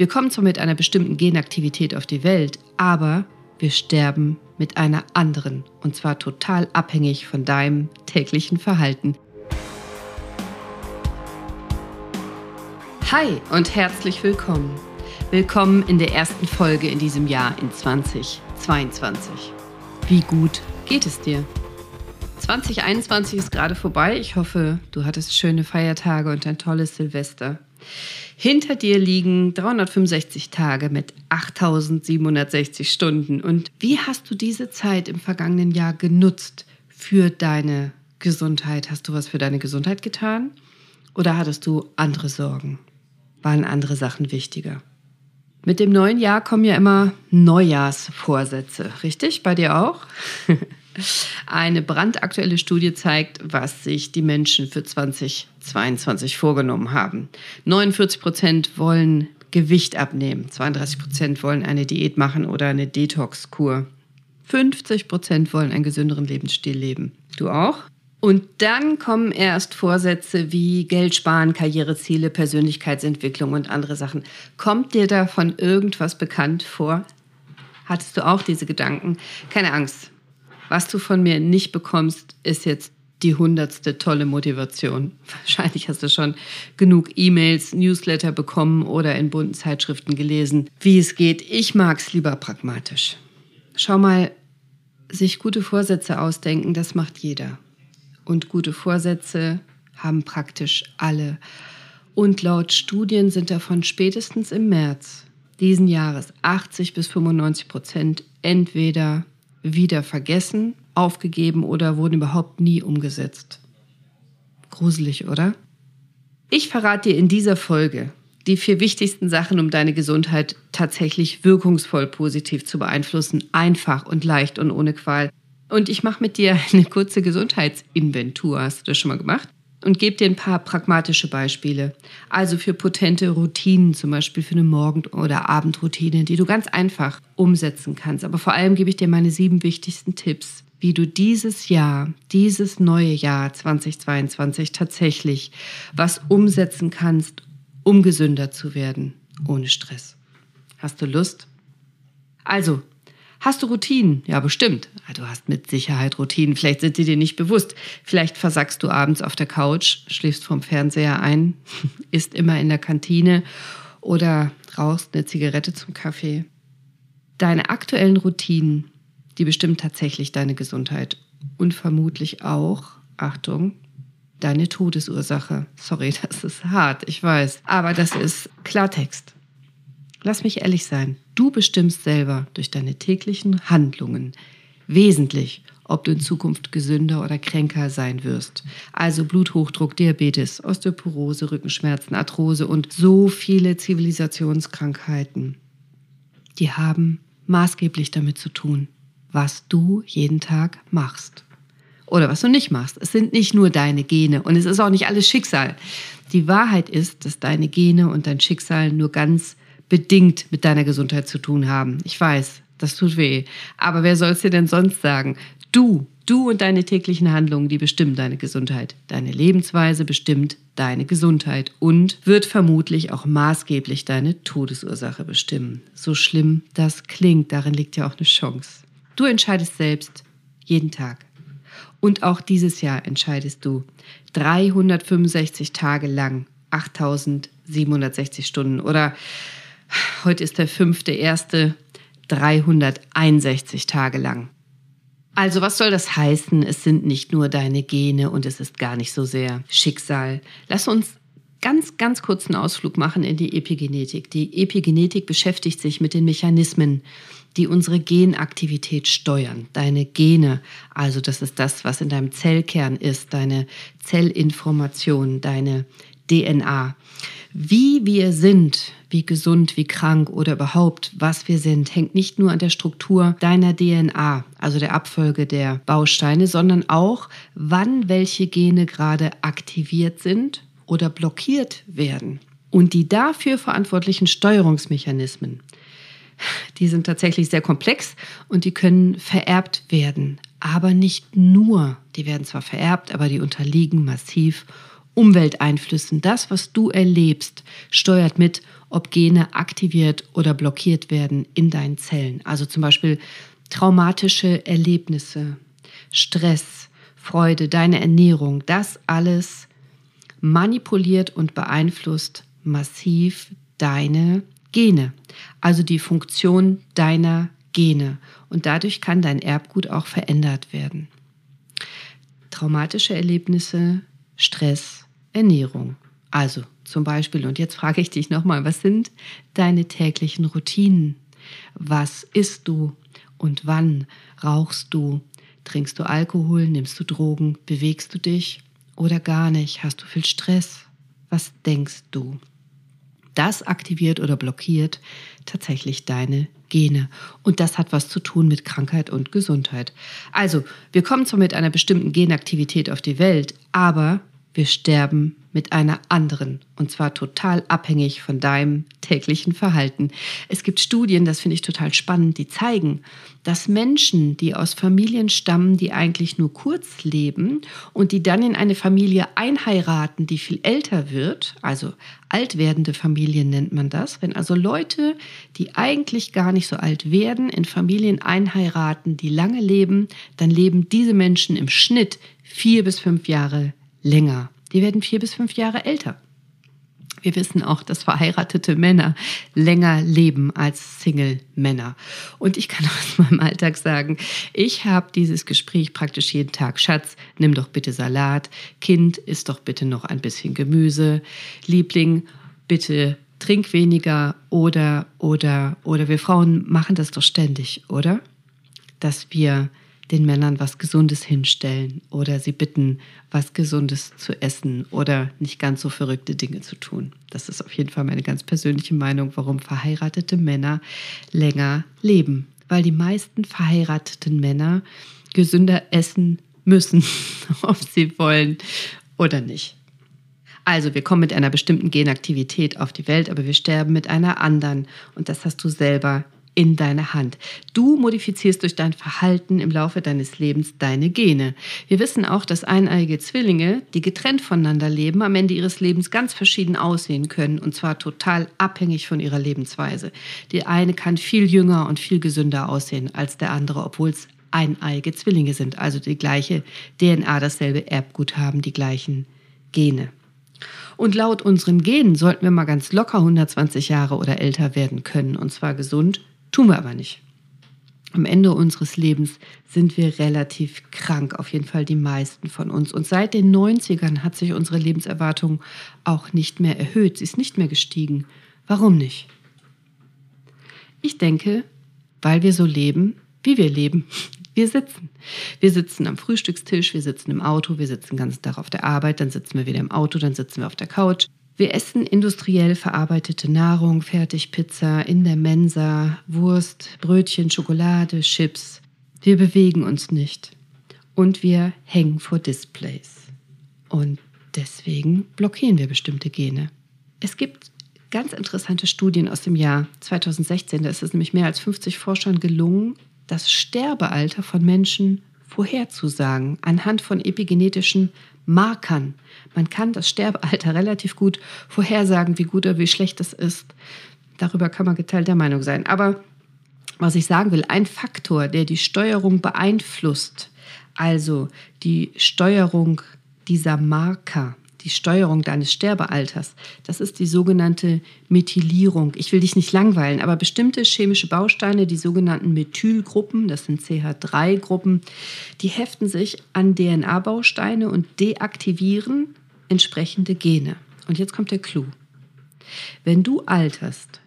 Wir kommen zwar mit einer bestimmten Genaktivität auf die Welt, aber wir sterben mit einer anderen. Und zwar total abhängig von deinem täglichen Verhalten. Hi und herzlich willkommen. Willkommen in der ersten Folge in diesem Jahr in 2022. Wie gut geht es dir? 2021 ist gerade vorbei. Ich hoffe, du hattest schöne Feiertage und ein tolles Silvester. Hinter dir liegen 365 Tage mit 8760 Stunden. Und wie hast du diese Zeit im vergangenen Jahr genutzt für deine Gesundheit? Hast du was für deine Gesundheit getan? Oder hattest du andere Sorgen? Waren andere Sachen wichtiger? Mit dem neuen Jahr kommen ja immer Neujahrsvorsätze, richtig? Bei dir auch? Eine brandaktuelle Studie zeigt, was sich die Menschen für 2022 vorgenommen haben. 49 Prozent wollen Gewicht abnehmen, 32 Prozent wollen eine Diät machen oder eine Detox-Kur. 50 Prozent wollen einen gesünderen Lebensstil leben. Du auch? Und dann kommen erst Vorsätze wie Geld sparen, Karriereziele, Persönlichkeitsentwicklung und andere Sachen. Kommt dir davon irgendwas bekannt vor? Hattest du auch diese Gedanken? Keine Angst. Was du von mir nicht bekommst, ist jetzt die hundertste tolle Motivation. Wahrscheinlich hast du schon genug E-Mails, Newsletter bekommen oder in bunten Zeitschriften gelesen, wie es geht. Ich mag's lieber pragmatisch. Schau mal, sich gute Vorsätze ausdenken, das macht jeder. Und gute Vorsätze haben praktisch alle. Und laut Studien sind davon spätestens im März diesen Jahres 80 bis 95 Prozent entweder wieder vergessen, aufgegeben oder wurden überhaupt nie umgesetzt. Gruselig, oder? Ich verrate dir in dieser Folge die vier wichtigsten Sachen, um deine Gesundheit tatsächlich wirkungsvoll positiv zu beeinflussen, einfach und leicht und ohne Qual. Und ich mache mit dir eine kurze Gesundheitsinventur. Hast du das schon mal gemacht? Und gebe dir ein paar pragmatische Beispiele. Also für potente Routinen, zum Beispiel für eine Morgen- oder Abendroutine, die du ganz einfach umsetzen kannst. Aber vor allem gebe ich dir meine sieben wichtigsten Tipps, wie du dieses Jahr, dieses neue Jahr 2022 tatsächlich was umsetzen kannst, um gesünder zu werden, ohne Stress. Hast du Lust? Also, Hast du Routinen? Ja, bestimmt. Du hast mit Sicherheit Routinen. Vielleicht sind sie dir nicht bewusst. Vielleicht versackst du abends auf der Couch, schläfst vom Fernseher ein, isst immer in der Kantine oder rauchst eine Zigarette zum Kaffee. Deine aktuellen Routinen, die bestimmen tatsächlich deine Gesundheit und vermutlich auch, Achtung, deine Todesursache. Sorry, das ist hart, ich weiß, aber das ist Klartext. Lass mich ehrlich sein, du bestimmst selber durch deine täglichen Handlungen wesentlich, ob du in Zukunft gesünder oder kränker sein wirst. Also Bluthochdruck, Diabetes, Osteoporose, Rückenschmerzen, Arthrose und so viele Zivilisationskrankheiten. Die haben maßgeblich damit zu tun, was du jeden Tag machst. Oder was du nicht machst. Es sind nicht nur deine Gene und es ist auch nicht alles Schicksal. Die Wahrheit ist, dass deine Gene und dein Schicksal nur ganz bedingt mit deiner Gesundheit zu tun haben. Ich weiß, das tut weh. Aber wer soll es dir denn sonst sagen? Du, du und deine täglichen Handlungen, die bestimmen deine Gesundheit. Deine Lebensweise bestimmt deine Gesundheit und wird vermutlich auch maßgeblich deine Todesursache bestimmen. So schlimm das klingt, darin liegt ja auch eine Chance. Du entscheidest selbst jeden Tag. Und auch dieses Jahr entscheidest du 365 Tage lang, 8760 Stunden oder Heute ist der fünfte, erste, 361 Tage lang. Also was soll das heißen? Es sind nicht nur deine Gene und es ist gar nicht so sehr Schicksal. Lass uns ganz, ganz kurzen Ausflug machen in die Epigenetik. Die Epigenetik beschäftigt sich mit den Mechanismen, die unsere Genaktivität steuern. Deine Gene, also das ist das, was in deinem Zellkern ist, deine Zellinformation, deine DNA. Wie wir sind, wie gesund, wie krank oder überhaupt, was wir sind, hängt nicht nur an der Struktur deiner DNA, also der Abfolge der Bausteine, sondern auch, wann welche Gene gerade aktiviert sind oder blockiert werden. Und die dafür verantwortlichen Steuerungsmechanismen, die sind tatsächlich sehr komplex und die können vererbt werden. Aber nicht nur. Die werden zwar vererbt, aber die unterliegen massiv Umwelteinflüssen. Das, was du erlebst, steuert mit, ob Gene aktiviert oder blockiert werden in deinen Zellen. Also zum Beispiel traumatische Erlebnisse, Stress, Freude, deine Ernährung, das alles manipuliert und beeinflusst massiv deine Gene, also die Funktion deiner Gene. Und dadurch kann dein Erbgut auch verändert werden. Traumatische Erlebnisse, Stress, Ernährung. Also zum Beispiel, und jetzt frage ich dich nochmal, was sind deine täglichen Routinen? Was isst du und wann rauchst du? Trinkst du Alkohol? Nimmst du Drogen? Bewegst du dich oder gar nicht? Hast du viel Stress? Was denkst du? Das aktiviert oder blockiert tatsächlich deine Gene. Und das hat was zu tun mit Krankheit und Gesundheit. Also, wir kommen zwar mit einer bestimmten Genaktivität auf die Welt, aber wir sterben mit einer anderen und zwar total abhängig von deinem täglichen Verhalten. Es gibt Studien, das finde ich total spannend, die zeigen, dass Menschen, die aus Familien stammen, die eigentlich nur kurz leben und die dann in eine Familie einheiraten, die viel älter wird, also alt werdende Familien nennt man das, wenn also Leute, die eigentlich gar nicht so alt werden, in Familien einheiraten, die lange leben, dann leben diese Menschen im Schnitt vier bis fünf Jahre länger. Die werden vier bis fünf Jahre älter. Wir wissen auch, dass verheiratete Männer länger leben als Single-Männer. Und ich kann aus meinem Alltag sagen, ich habe dieses Gespräch praktisch jeden Tag. Schatz, nimm doch bitte Salat. Kind, isst doch bitte noch ein bisschen Gemüse. Liebling, bitte trink weniger. Oder, oder, oder wir Frauen machen das doch ständig, oder? Dass wir den Männern was Gesundes hinstellen oder sie bitten, was Gesundes zu essen oder nicht ganz so verrückte Dinge zu tun. Das ist auf jeden Fall meine ganz persönliche Meinung, warum verheiratete Männer länger leben. Weil die meisten verheirateten Männer gesünder essen müssen, ob sie wollen oder nicht. Also wir kommen mit einer bestimmten Genaktivität auf die Welt, aber wir sterben mit einer anderen. Und das hast du selber in deine Hand. Du modifizierst durch dein Verhalten im Laufe deines Lebens deine Gene. Wir wissen auch, dass eineiige Zwillinge, die getrennt voneinander leben, am Ende ihres Lebens ganz verschieden aussehen können und zwar total abhängig von ihrer Lebensweise. Die eine kann viel jünger und viel gesünder aussehen als der andere, obwohl es eineiige Zwillinge sind, also die gleiche DNA, dasselbe Erbgut haben, die gleichen Gene. Und laut unseren Genen sollten wir mal ganz locker 120 Jahre oder älter werden können, und zwar gesund Tun wir aber nicht. Am Ende unseres Lebens sind wir relativ krank, auf jeden Fall die meisten von uns. Und seit den 90ern hat sich unsere Lebenserwartung auch nicht mehr erhöht. Sie ist nicht mehr gestiegen. Warum nicht? Ich denke, weil wir so leben, wie wir leben. Wir sitzen. Wir sitzen am Frühstückstisch, wir sitzen im Auto, wir sitzen den ganzen Tag auf der Arbeit, dann sitzen wir wieder im Auto, dann sitzen wir auf der Couch. Wir essen industriell verarbeitete Nahrung, Fertigpizza in der Mensa, Wurst, Brötchen, Schokolade, Chips. Wir bewegen uns nicht. Und wir hängen vor Displays. Und deswegen blockieren wir bestimmte Gene. Es gibt ganz interessante Studien aus dem Jahr 2016. Da ist es nämlich mehr als 50 Forschern gelungen, das Sterbealter von Menschen vorherzusagen anhand von epigenetischen Markern. Man kann das Sterbealter relativ gut vorhersagen, wie gut oder wie schlecht es ist. Darüber kann man geteilter Meinung sein. Aber was ich sagen will, ein Faktor, der die Steuerung beeinflusst, also die Steuerung dieser Marker, die Steuerung deines Sterbealters. Das ist die sogenannte Methylierung. Ich will dich nicht langweilen, aber bestimmte chemische Bausteine, die sogenannten Methylgruppen, das sind CH3-Gruppen, die heften sich an DNA-Bausteine und deaktivieren entsprechende Gene. Und jetzt kommt der Clou. Wenn du alterst,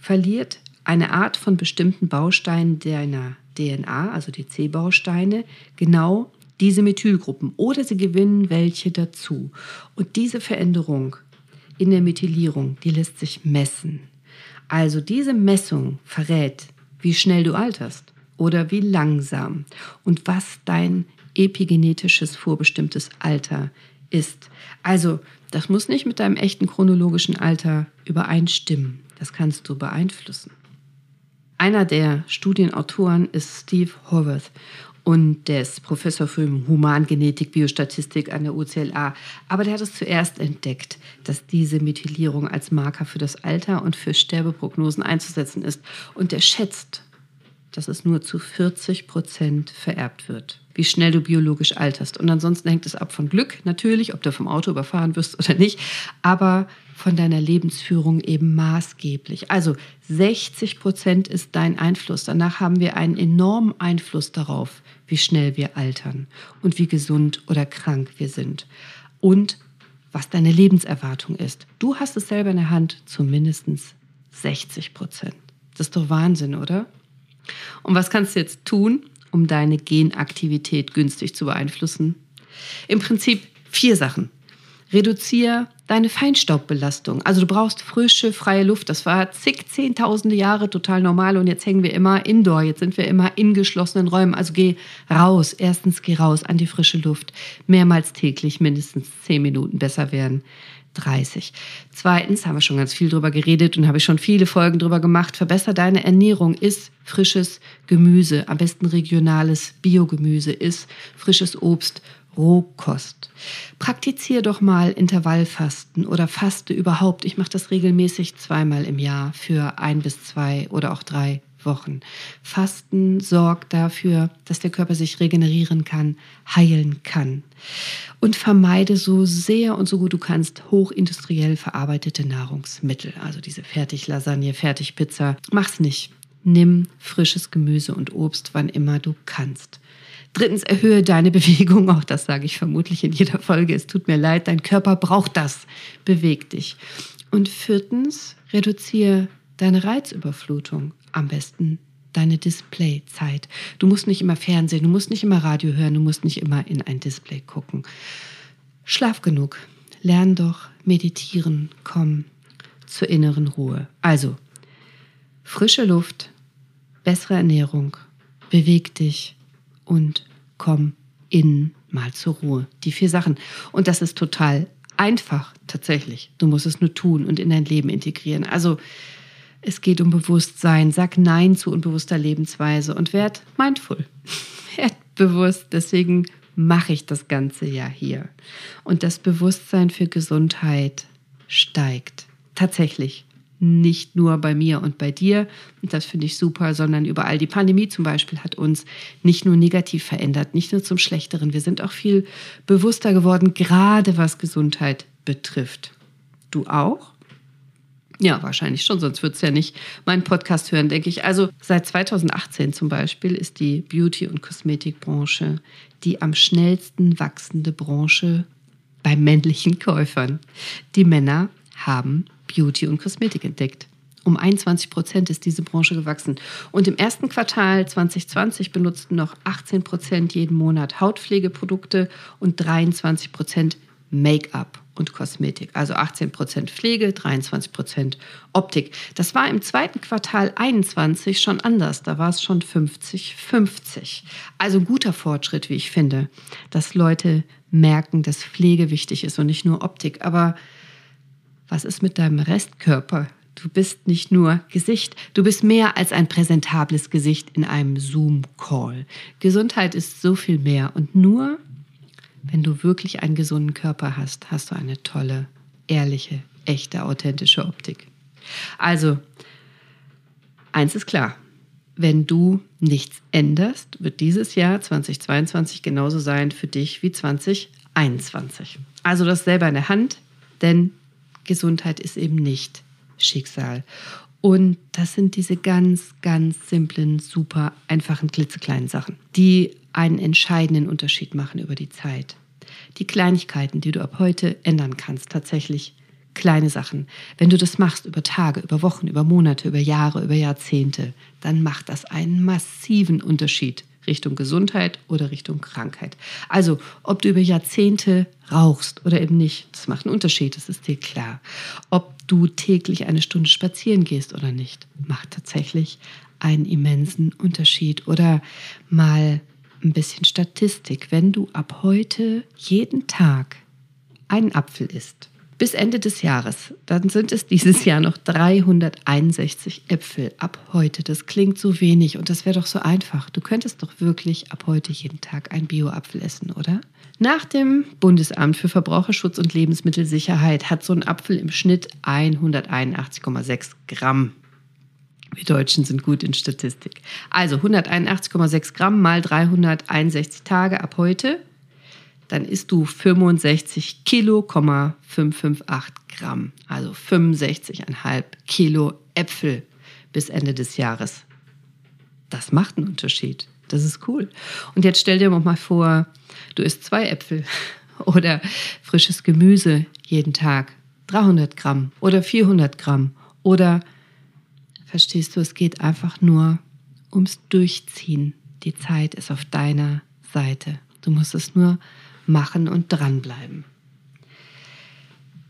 verliert eine Art von bestimmten Bausteinen deiner DNA, also die C-Bausteine, genau diese Methylgruppen oder sie gewinnen welche dazu. Und diese Veränderung in der Methylierung, die lässt sich messen. Also diese Messung verrät, wie schnell du alterst oder wie langsam und was dein epigenetisches vorbestimmtes Alter ist. Also das muss nicht mit deinem echten chronologischen Alter übereinstimmen. Das kannst du beeinflussen. Einer der Studienautoren ist Steve Horvath und der ist Professor für Humangenetik, Biostatistik an der UCLA. Aber der hat es zuerst entdeckt, dass diese Methylierung als Marker für das Alter und für Sterbeprognosen einzusetzen ist. Und der schätzt, dass es nur zu 40 Prozent vererbt wird, wie schnell du biologisch alterst. Und ansonsten hängt es ab von Glück, natürlich, ob du vom Auto überfahren wirst oder nicht, aber von deiner Lebensführung eben maßgeblich. Also 60 Prozent ist dein Einfluss. Danach haben wir einen enormen Einfluss darauf, wie schnell wir altern und wie gesund oder krank wir sind. Und was deine Lebenserwartung ist. Du hast es selber in der Hand zu mindestens 60 Prozent. Das ist doch Wahnsinn, oder? Und was kannst du jetzt tun, um deine Genaktivität günstig zu beeinflussen? Im Prinzip vier Sachen. Reduziere deine Feinstaubbelastung. Also du brauchst frische, freie Luft. Das war zig, zehntausende Jahre total normal und jetzt hängen wir immer indoor. Jetzt sind wir immer in geschlossenen Räumen. Also geh raus. Erstens geh raus an die frische Luft. Mehrmals täglich, mindestens zehn Minuten besser werden. 30. Zweitens haben wir schon ganz viel drüber geredet und habe ich schon viele Folgen drüber gemacht. Verbessere deine Ernährung. Ist frisches Gemüse, am besten regionales Biogemüse, ist frisches Obst, Rohkost. Praktiziere doch mal Intervallfasten oder faste überhaupt. Ich mache das regelmäßig zweimal im Jahr für ein bis zwei oder auch drei Wochen. Fasten sorgt dafür, dass der Körper sich regenerieren kann, heilen kann. Und vermeide so sehr und so gut du kannst hochindustriell verarbeitete Nahrungsmittel, also diese Fertiglasagne, Fertigpizza. Mach's nicht. Nimm frisches Gemüse und Obst, wann immer du kannst. Drittens, erhöhe deine Bewegung. Auch das sage ich vermutlich in jeder Folge. Es tut mir leid, dein Körper braucht das. Beweg dich. Und viertens, reduziere deine Reizüberflutung am besten deine Displayzeit. Du musst nicht immer Fernsehen, du musst nicht immer Radio hören, du musst nicht immer in ein Display gucken. Schlaf genug. Lern doch meditieren, komm zur inneren Ruhe. Also, frische Luft, bessere Ernährung, beweg dich und komm innen mal zur Ruhe. Die vier Sachen. Und das ist total einfach, tatsächlich. Du musst es nur tun und in dein Leben integrieren. Also, es geht um Bewusstsein. Sag Nein zu unbewusster Lebensweise und werd mindful. werd bewusst. Deswegen mache ich das Ganze ja hier. Und das Bewusstsein für Gesundheit steigt. Tatsächlich. Nicht nur bei mir und bei dir, und das finde ich super, sondern überall. Die Pandemie zum Beispiel hat uns nicht nur negativ verändert, nicht nur zum Schlechteren. Wir sind auch viel bewusster geworden, gerade was Gesundheit betrifft. Du auch? Ja, wahrscheinlich schon, sonst würdest du ja nicht meinen Podcast hören, denke ich. Also seit 2018 zum Beispiel ist die Beauty- und Kosmetikbranche die am schnellsten wachsende Branche bei männlichen Käufern. Die Männer haben Beauty und Kosmetik entdeckt. Um 21 Prozent ist diese Branche gewachsen. Und im ersten Quartal 2020 benutzten noch 18 Prozent jeden Monat Hautpflegeprodukte und 23 Prozent Make-up und Kosmetik. Also 18 Prozent Pflege, 23 Prozent Optik. Das war im zweiten Quartal 21 schon anders. Da war es schon 50-50. Also guter Fortschritt, wie ich finde, dass Leute merken, dass Pflege wichtig ist und nicht nur Optik. Aber was ist mit deinem Restkörper? Du bist nicht nur Gesicht, du bist mehr als ein präsentables Gesicht in einem Zoom-Call. Gesundheit ist so viel mehr und nur wenn du wirklich einen gesunden Körper hast, hast du eine tolle, ehrliche, echte, authentische Optik. Also, eins ist klar, wenn du nichts änderst, wird dieses Jahr 2022 genauso sein für dich wie 2021. Also das selber in der Hand, denn Gesundheit ist eben nicht Schicksal. Und das sind diese ganz, ganz simplen, super einfachen, klitzekleinen Sachen, die einen entscheidenden Unterschied machen über die Zeit. Die Kleinigkeiten, die du ab heute ändern kannst, tatsächlich kleine Sachen. Wenn du das machst über Tage, über Wochen, über Monate, über Jahre, über Jahrzehnte, dann macht das einen massiven Unterschied Richtung Gesundheit oder Richtung Krankheit. Also, ob du über Jahrzehnte rauchst oder eben nicht, das macht einen Unterschied, das ist dir klar. Ob du täglich eine Stunde spazieren gehst oder nicht, macht tatsächlich einen immensen Unterschied. Oder mal ein bisschen Statistik. Wenn du ab heute jeden Tag einen Apfel isst, bis Ende des Jahres. Dann sind es dieses Jahr noch 361 Äpfel ab heute. Das klingt so wenig und das wäre doch so einfach. Du könntest doch wirklich ab heute jeden Tag einen Bio-Apfel essen, oder? Nach dem Bundesamt für Verbraucherschutz und Lebensmittelsicherheit hat so ein Apfel im Schnitt 181,6 Gramm. Wir Deutschen sind gut in Statistik. Also 181,6 Gramm mal 361 Tage ab heute dann isst du 65 Kilo, 558 Gramm, also 65,5 Kilo Äpfel bis Ende des Jahres. Das macht einen Unterschied. Das ist cool. Und jetzt stell dir mal vor, du isst zwei Äpfel oder frisches Gemüse jeden Tag, 300 Gramm oder 400 Gramm oder verstehst du, es geht einfach nur ums Durchziehen. Die Zeit ist auf deiner Seite. Du musst es nur machen und dranbleiben.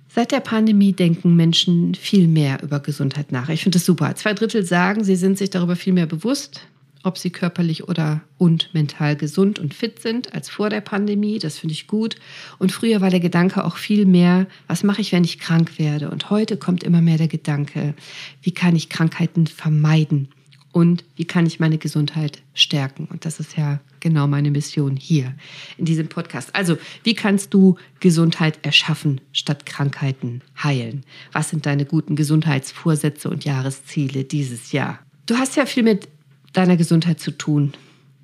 Seit der Pandemie denken Menschen viel mehr über Gesundheit nach. Ich finde das super. Zwei Drittel sagen, sie sind sich darüber viel mehr bewusst, ob sie körperlich oder und mental gesund und fit sind als vor der Pandemie. Das finde ich gut. Und früher war der Gedanke auch viel mehr, was mache ich, wenn ich krank werde? Und heute kommt immer mehr der Gedanke, wie kann ich Krankheiten vermeiden? und wie kann ich meine Gesundheit stärken. Und das ist ja genau meine Mission hier in diesem Podcast. Also, wie kannst du Gesundheit erschaffen statt Krankheiten heilen? Was sind deine guten Gesundheitsvorsätze und Jahresziele dieses Jahr? Du hast ja viel mit deiner Gesundheit zu tun.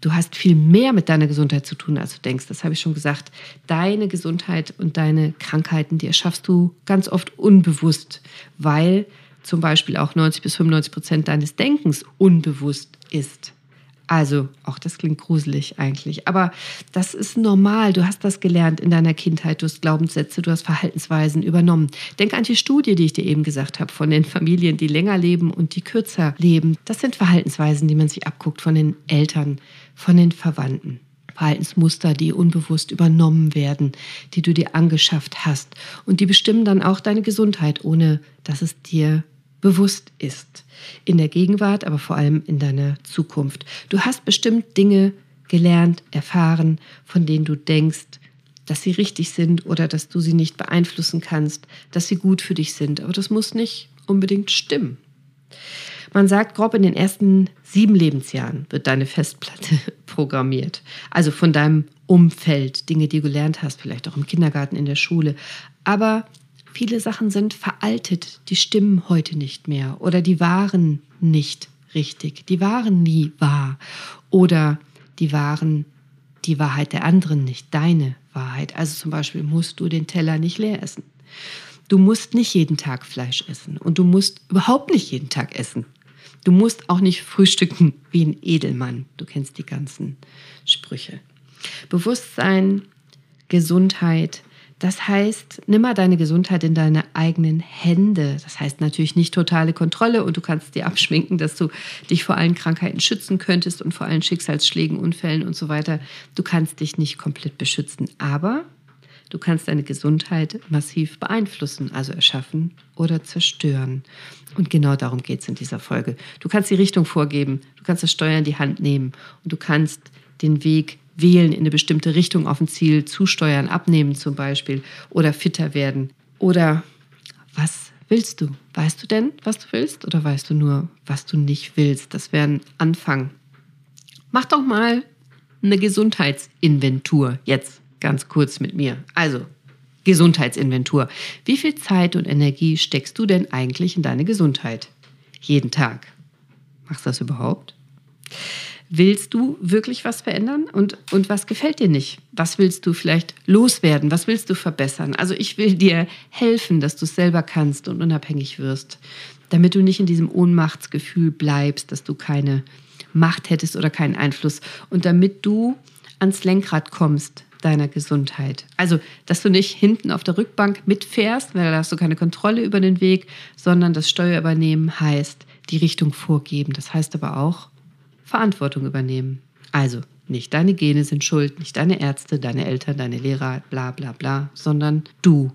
Du hast viel mehr mit deiner Gesundheit zu tun, als du denkst. Das habe ich schon gesagt. Deine Gesundheit und deine Krankheiten, die erschaffst du ganz oft unbewusst, weil zum Beispiel auch 90 bis 95 Prozent deines Denkens unbewusst ist. Also, auch das klingt gruselig eigentlich. Aber das ist normal. Du hast das gelernt in deiner Kindheit. Du hast Glaubenssätze, du hast Verhaltensweisen übernommen. Denk an die Studie, die ich dir eben gesagt habe, von den Familien, die länger leben und die kürzer leben. Das sind Verhaltensweisen, die man sich abguckt von den Eltern, von den Verwandten. Verhaltensmuster, die unbewusst übernommen werden, die du dir angeschafft hast. Und die bestimmen dann auch deine Gesundheit, ohne dass es dir bewusst ist. In der Gegenwart, aber vor allem in deiner Zukunft. Du hast bestimmt Dinge gelernt, erfahren, von denen du denkst, dass sie richtig sind oder dass du sie nicht beeinflussen kannst, dass sie gut für dich sind. Aber das muss nicht unbedingt stimmen. Man sagt, grob in den ersten sieben Lebensjahren wird deine Festplatte programmiert. Also von deinem Umfeld, Dinge, die du gelernt hast, vielleicht auch im Kindergarten, in der Schule. Aber Viele Sachen sind veraltet, die stimmen heute nicht mehr oder die waren nicht richtig, die waren nie wahr oder die waren die Wahrheit der anderen, nicht deine Wahrheit. Also zum Beispiel musst du den Teller nicht leer essen. Du musst nicht jeden Tag Fleisch essen und du musst überhaupt nicht jeden Tag essen. Du musst auch nicht frühstücken wie ein Edelmann. Du kennst die ganzen Sprüche. Bewusstsein, Gesundheit, das heißt, nimm mal deine Gesundheit in deine eigenen Hände. Das heißt natürlich nicht totale Kontrolle und du kannst dir abschminken, dass du dich vor allen Krankheiten schützen könntest und vor allen Schicksalsschlägen, Unfällen und so weiter. Du kannst dich nicht komplett beschützen, aber du kannst deine Gesundheit massiv beeinflussen, also erschaffen oder zerstören. Und genau darum geht es in dieser Folge. Du kannst die Richtung vorgeben, du kannst das Steuer in die Hand nehmen und du kannst den Weg wählen, in eine bestimmte Richtung auf ein Ziel zusteuern, abnehmen zum Beispiel oder fitter werden. Oder was willst du? Weißt du denn, was du willst oder weißt du nur, was du nicht willst? Das wäre ein Anfang. Mach doch mal eine Gesundheitsinventur jetzt ganz kurz mit mir. Also, Gesundheitsinventur. Wie viel Zeit und Energie steckst du denn eigentlich in deine Gesundheit? Jeden Tag. Machst du das überhaupt? Willst du wirklich was verändern und, und was gefällt dir nicht? Was willst du vielleicht loswerden? Was willst du verbessern? Also ich will dir helfen, dass du es selber kannst und unabhängig wirst, damit du nicht in diesem Ohnmachtsgefühl bleibst, dass du keine Macht hättest oder keinen Einfluss und damit du ans Lenkrad kommst deiner Gesundheit. Also, dass du nicht hinten auf der Rückbank mitfährst, weil da hast du keine Kontrolle über den Weg, sondern das Steuer übernehmen heißt, die Richtung vorgeben. Das heißt aber auch, Verantwortung übernehmen. Also nicht deine Gene sind schuld, nicht deine Ärzte, deine Eltern, deine Lehrer, bla bla bla, sondern du.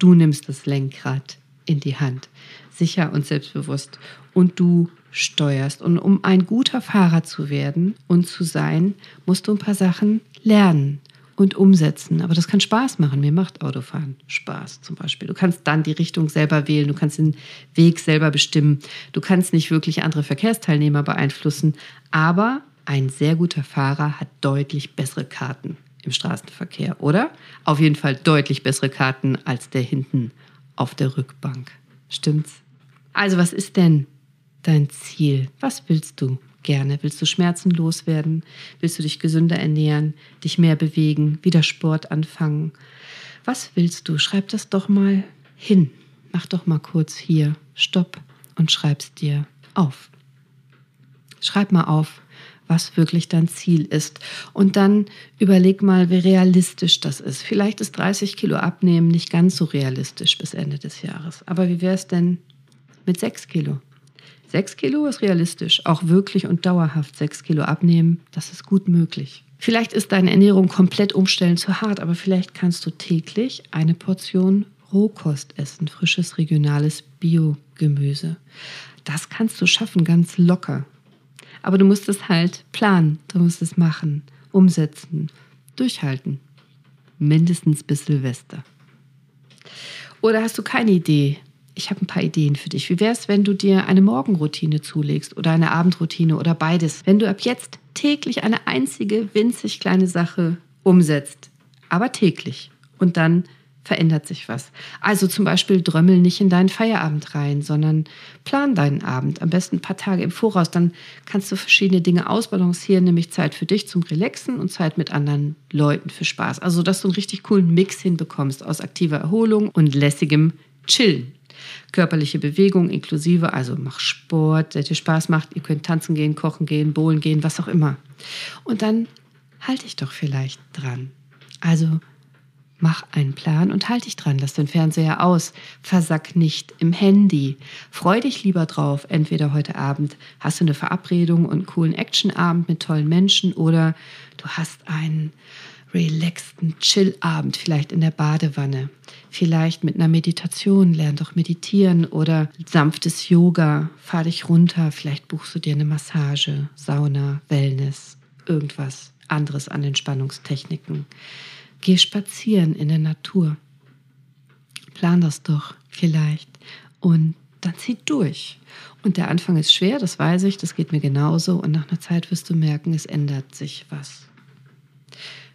Du nimmst das Lenkrad in die Hand, sicher und selbstbewusst. Und du steuerst. Und um ein guter Fahrer zu werden und zu sein, musst du ein paar Sachen lernen und umsetzen. Aber das kann Spaß machen. Mir macht Autofahren Spaß zum Beispiel. Du kannst dann die Richtung selber wählen, du kannst den Weg selber bestimmen. Du kannst nicht wirklich andere Verkehrsteilnehmer beeinflussen, aber ein sehr guter Fahrer hat deutlich bessere Karten im Straßenverkehr, oder? Auf jeden Fall deutlich bessere Karten als der hinten auf der Rückbank. Stimmt's? Also, was ist denn dein Ziel? Was willst du gerne? Willst du schmerzenlos werden? Willst du dich gesünder ernähren, dich mehr bewegen, wieder Sport anfangen? Was willst du? Schreib das doch mal hin. Mach doch mal kurz hier Stopp und schreib's dir auf. Schreib mal auf, was wirklich dein Ziel ist. Und dann überleg mal, wie realistisch das ist. Vielleicht ist 30 Kilo abnehmen nicht ganz so realistisch bis Ende des Jahres. Aber wie wäre es denn mit 6 Kilo? 6 Kilo ist realistisch. Auch wirklich und dauerhaft 6 Kilo abnehmen, das ist gut möglich. Vielleicht ist deine Ernährung komplett umstellen zu hart, aber vielleicht kannst du täglich eine Portion Rohkost essen, frisches regionales Biogemüse. Das kannst du schaffen, ganz locker. Aber du musst es halt planen, du musst es machen, umsetzen, durchhalten. Mindestens bis Silvester. Oder hast du keine Idee? Ich habe ein paar Ideen für dich. Wie wäre es, wenn du dir eine Morgenroutine zulegst oder eine Abendroutine oder beides? Wenn du ab jetzt täglich eine einzige winzig kleine Sache umsetzt, aber täglich und dann verändert sich was. Also zum Beispiel drömmel nicht in deinen Feierabend rein, sondern plan deinen Abend, am besten ein paar Tage im Voraus. Dann kannst du verschiedene Dinge ausbalancieren, nämlich Zeit für dich zum Relaxen und Zeit mit anderen Leuten für Spaß. Also dass du einen richtig coolen Mix hinbekommst aus aktiver Erholung und lässigem Chillen. Körperliche Bewegung inklusive, also mach Sport, der dir Spaß macht. Ihr könnt tanzen gehen, kochen gehen, bowlen gehen, was auch immer. Und dann halte ich doch vielleicht dran. Also Mach einen Plan und halt dich dran. Lass den Fernseher aus. Versack nicht im Handy. Freu dich lieber drauf. Entweder heute Abend hast du eine Verabredung und einen coolen Actionabend mit tollen Menschen oder du hast einen relaxten Chillabend, vielleicht in der Badewanne. Vielleicht mit einer Meditation. Lern doch meditieren oder sanftes Yoga. Fahr dich runter. Vielleicht buchst du dir eine Massage, Sauna, Wellness, irgendwas anderes an Entspannungstechniken. Geh spazieren in der Natur. Plan das doch vielleicht und dann zieh durch. Und der Anfang ist schwer, das weiß ich, das geht mir genauso. Und nach einer Zeit wirst du merken, es ändert sich was.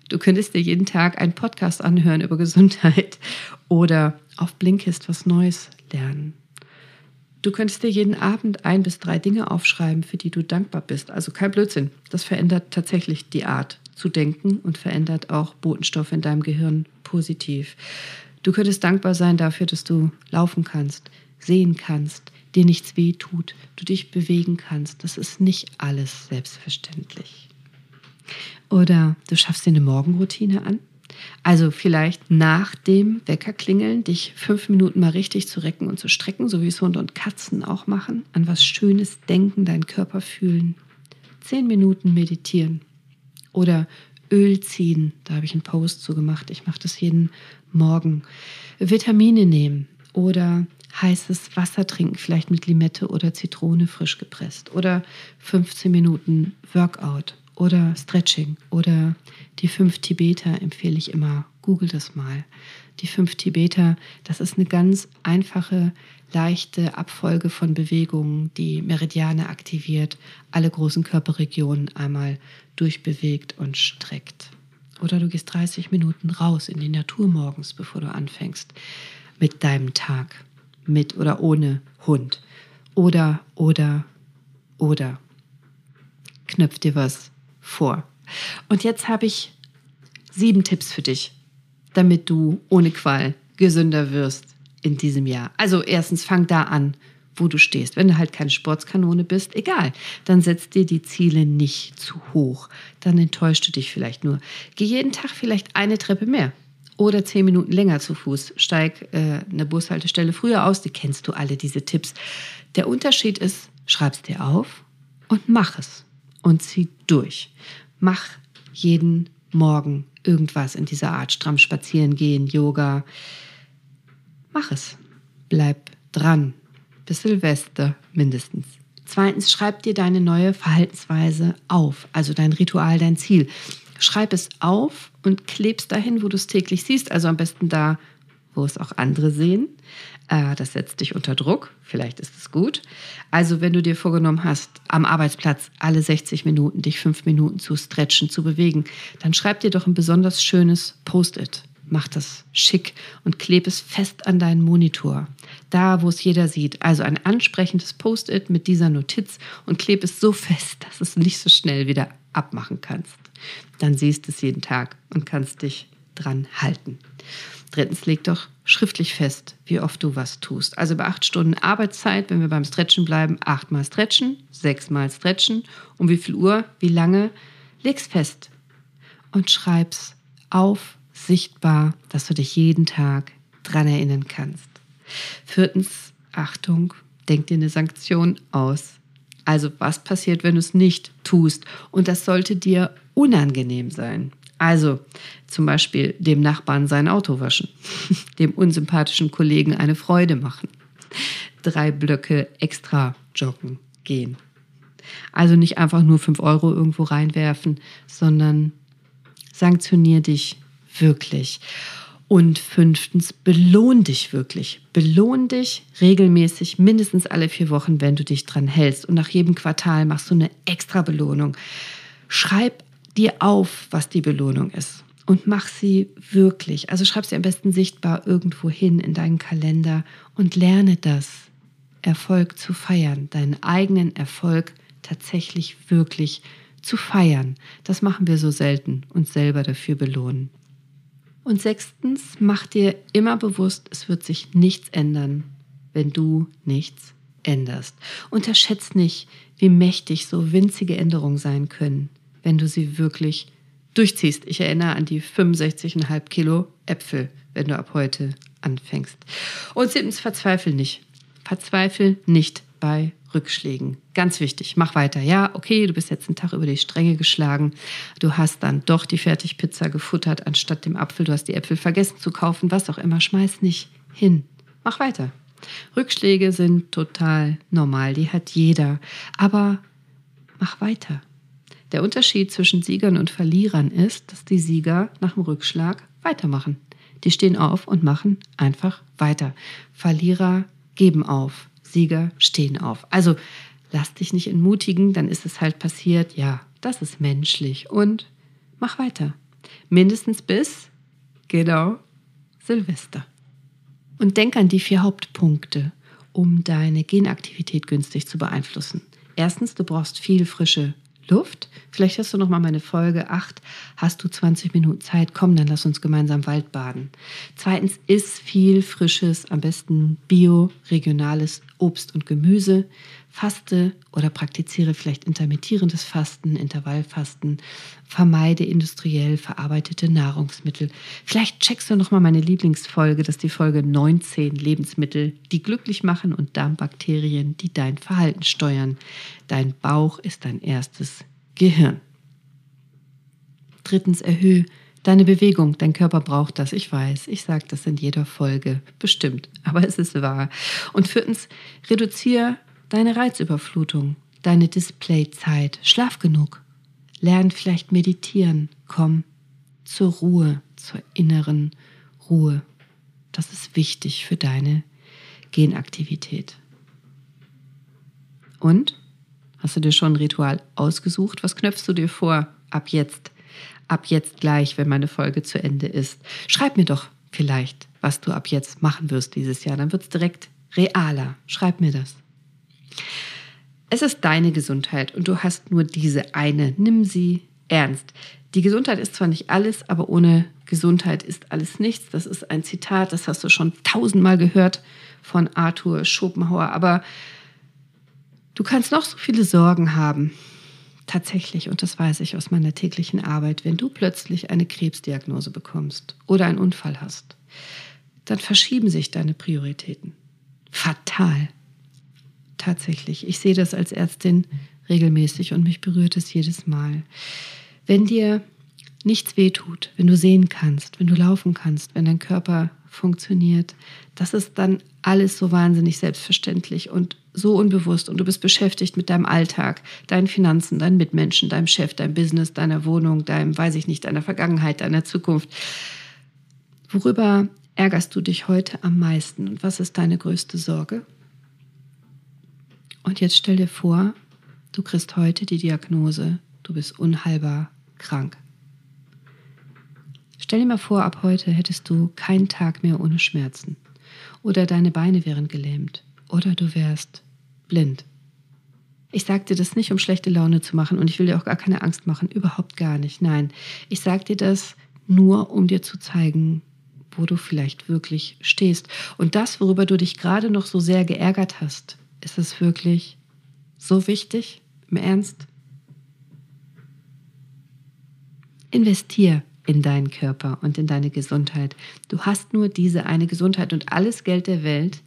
Du könntest dir jeden Tag einen Podcast anhören über Gesundheit oder auf Blinkist was Neues lernen. Du könntest dir jeden Abend ein bis drei Dinge aufschreiben, für die du dankbar bist. Also kein Blödsinn. Das verändert tatsächlich die Art zu denken und verändert auch Botenstoffe in deinem Gehirn positiv. Du könntest dankbar sein dafür, dass du laufen kannst, sehen kannst, dir nichts weh tut, du dich bewegen kannst. Das ist nicht alles selbstverständlich. Oder du schaffst dir eine Morgenroutine an. Also vielleicht nach dem Weckerklingeln dich fünf Minuten mal richtig zu recken und zu strecken, so wie es Hunde und Katzen auch machen. An was Schönes denken, deinen Körper fühlen. Zehn Minuten meditieren. Oder Öl ziehen, da habe ich einen Post zu gemacht. Ich mache das jeden Morgen. Vitamine nehmen oder heißes Wasser trinken, vielleicht mit Limette oder Zitrone frisch gepresst. Oder 15 Minuten Workout oder Stretching oder die fünf Tibeter empfehle ich immer. Google das mal. Die fünf Tibeter, das ist eine ganz einfache, leichte Abfolge von Bewegungen, die Meridiane aktiviert, alle großen Körperregionen einmal durchbewegt und streckt. Oder du gehst 30 Minuten raus in die Natur morgens, bevor du anfängst mit deinem Tag, mit oder ohne Hund. Oder, oder, oder. Knöpf dir was vor. Und jetzt habe ich sieben Tipps für dich, damit du ohne Qual gesünder wirst in diesem Jahr. Also erstens fang da an, wo du stehst. Wenn du halt keine Sportskanone bist, egal, dann setz dir die Ziele nicht zu hoch. Dann enttäuschst du dich vielleicht nur. Geh jeden Tag vielleicht eine Treppe mehr oder zehn Minuten länger zu Fuß. Steig äh, eine Bushaltestelle früher aus. Die kennst du alle, diese Tipps. Der Unterschied ist, schreib's dir auf und mach es und zieh durch. Mach jeden Morgen irgendwas in dieser Art, stramm spazieren gehen, Yoga. Mach es. Bleib dran. Bis Silvester mindestens. Zweitens, schreib dir deine neue Verhaltensweise auf, also dein Ritual, dein Ziel. schreib es auf und klebst dahin, wo du es täglich siehst. Also am besten da, wo es auch andere sehen. Äh, das setzt dich unter Druck. Vielleicht ist es gut. Also wenn du dir vorgenommen hast, am Arbeitsplatz alle 60 Minuten dich fünf Minuten zu stretchen, zu bewegen, dann schreib dir doch ein besonders schönes Post-it. Mach das schick und kleb es fest an deinen Monitor. Da, wo es jeder sieht. Also ein ansprechendes Post-it mit dieser Notiz und kleb es so fest, dass es nicht so schnell wieder abmachen kannst. Dann siehst du es jeden Tag und kannst dich dran halten. Drittens, leg doch schriftlich fest, wie oft du was tust. Also bei acht Stunden Arbeitszeit, wenn wir beim Stretchen bleiben, achtmal stretchen, sechsmal stretchen. Um wie viel Uhr, wie lange? Leg's fest und schreib's auf, sichtbar, dass du dich jeden Tag dran erinnern kannst. Viertens, Achtung, denk dir eine Sanktion aus. Also was passiert, wenn du es nicht tust? Und das sollte dir unangenehm sein. Also zum Beispiel dem Nachbarn sein Auto waschen, dem unsympathischen Kollegen eine Freude machen, drei Blöcke extra joggen gehen. Also nicht einfach nur fünf Euro irgendwo reinwerfen, sondern sanktionier dich wirklich. Und fünftens, belohn dich wirklich. Belohn dich regelmäßig, mindestens alle vier Wochen, wenn du dich dran hältst. Und nach jedem Quartal machst du eine extra Belohnung. Schreib dir auf, was die Belohnung ist. Und mach sie wirklich. Also schreib sie am besten sichtbar irgendwo hin in deinen Kalender und lerne das, Erfolg zu feiern, deinen eigenen Erfolg tatsächlich wirklich zu feiern. Das machen wir so selten, uns selber dafür belohnen. Und sechstens, mach dir immer bewusst, es wird sich nichts ändern, wenn du nichts änderst. Unterschätzt nicht, wie mächtig so winzige Änderungen sein können, wenn du sie wirklich durchziehst. Ich erinnere an die 65,5 Kilo Äpfel, wenn du ab heute anfängst. Und siebtens, verzweifel nicht. Verzweifel nicht bei Rückschlägen. Ganz wichtig, mach weiter. Ja, okay, du bist jetzt einen Tag über die Stränge geschlagen. Du hast dann doch die Fertigpizza gefuttert anstatt dem Apfel. Du hast die Äpfel vergessen zu kaufen, was auch immer. Schmeiß nicht hin. Mach weiter. Rückschläge sind total normal, die hat jeder. Aber mach weiter. Der Unterschied zwischen Siegern und Verlierern ist, dass die Sieger nach dem Rückschlag weitermachen. Die stehen auf und machen einfach weiter. Verlierer geben auf. Sieger stehen auf. Also lass dich nicht entmutigen, dann ist es halt passiert. Ja, das ist menschlich und mach weiter. Mindestens bis, genau, Silvester. Und denk an die vier Hauptpunkte, um deine Genaktivität günstig zu beeinflussen. Erstens, du brauchst viel frische Luft. Vielleicht hast du noch mal meine Folge 8. Hast du 20 Minuten Zeit? Komm, dann lass uns gemeinsam Wald baden. Zweitens, isst viel frisches, am besten bio, regionales Obst und Gemüse. Faste oder praktiziere vielleicht intermittierendes Fasten, Intervallfasten. Vermeide industriell verarbeitete Nahrungsmittel. Vielleicht checkst du noch mal meine Lieblingsfolge, das ist die Folge 19 Lebensmittel, die glücklich machen und Darmbakterien, die dein Verhalten steuern. Dein Bauch ist dein erstes Gehirn. Drittens, erhöhe deine Bewegung. Dein Körper braucht das. Ich weiß, ich sage das in jeder Folge. Bestimmt, aber es ist wahr. Und viertens, reduziere deine Reizüberflutung, deine Displayzeit. Schlaf genug. Lern vielleicht meditieren. Komm zur Ruhe, zur inneren Ruhe. Das ist wichtig für deine Genaktivität. Und? Hast du dir schon ein Ritual ausgesucht? Was knöpfst du dir vor ab jetzt? Ab jetzt gleich, wenn meine Folge zu Ende ist. Schreib mir doch vielleicht, was du ab jetzt machen wirst dieses Jahr. Dann wird es direkt realer. Schreib mir das. Es ist deine Gesundheit und du hast nur diese eine. Nimm sie ernst. Die Gesundheit ist zwar nicht alles, aber ohne Gesundheit ist alles nichts. Das ist ein Zitat, das hast du schon tausendmal gehört von Arthur Schopenhauer. Aber Du kannst noch so viele Sorgen haben. Tatsächlich, und das weiß ich aus meiner täglichen Arbeit, wenn du plötzlich eine Krebsdiagnose bekommst oder einen Unfall hast, dann verschieben sich deine Prioritäten. Fatal. Tatsächlich. Ich sehe das als Ärztin regelmäßig und mich berührt es jedes Mal. Wenn dir nichts wehtut, wenn du sehen kannst, wenn du laufen kannst, wenn dein Körper funktioniert, das ist dann alles so wahnsinnig selbstverständlich und so unbewusst und du bist beschäftigt mit deinem Alltag, deinen Finanzen, deinen Mitmenschen, deinem Chef, deinem Business, deiner Wohnung, deinem, weiß ich nicht, deiner Vergangenheit, deiner Zukunft. Worüber ärgerst du dich heute am meisten und was ist deine größte Sorge? Und jetzt stell dir vor, du kriegst heute die Diagnose, du bist unheilbar krank. Stell dir mal vor, ab heute hättest du keinen Tag mehr ohne Schmerzen. Oder deine Beine wären gelähmt. Oder du wärst blind. Ich sage dir das nicht, um schlechte Laune zu machen und ich will dir auch gar keine Angst machen, überhaupt gar nicht. Nein, ich sage dir das nur, um dir zu zeigen, wo du vielleicht wirklich stehst. Und das, worüber du dich gerade noch so sehr geärgert hast, ist es wirklich so wichtig? Im Ernst? Investier in deinen Körper und in deine Gesundheit. Du hast nur diese eine Gesundheit und alles Geld der Welt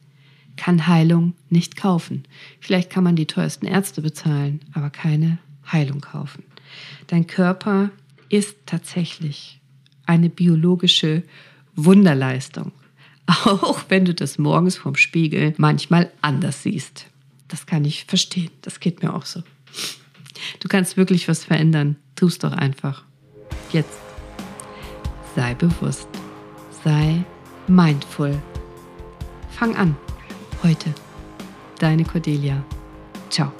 kann Heilung nicht kaufen. Vielleicht kann man die teuersten Ärzte bezahlen, aber keine Heilung kaufen. Dein Körper ist tatsächlich eine biologische Wunderleistung. Auch wenn du das morgens vorm Spiegel manchmal anders siehst. Das kann ich verstehen. Das geht mir auch so. Du kannst wirklich was verändern. Tu es doch einfach. Jetzt. Sei bewusst. Sei mindful. Fang an. Heute. Deine Cordelia. Ciao.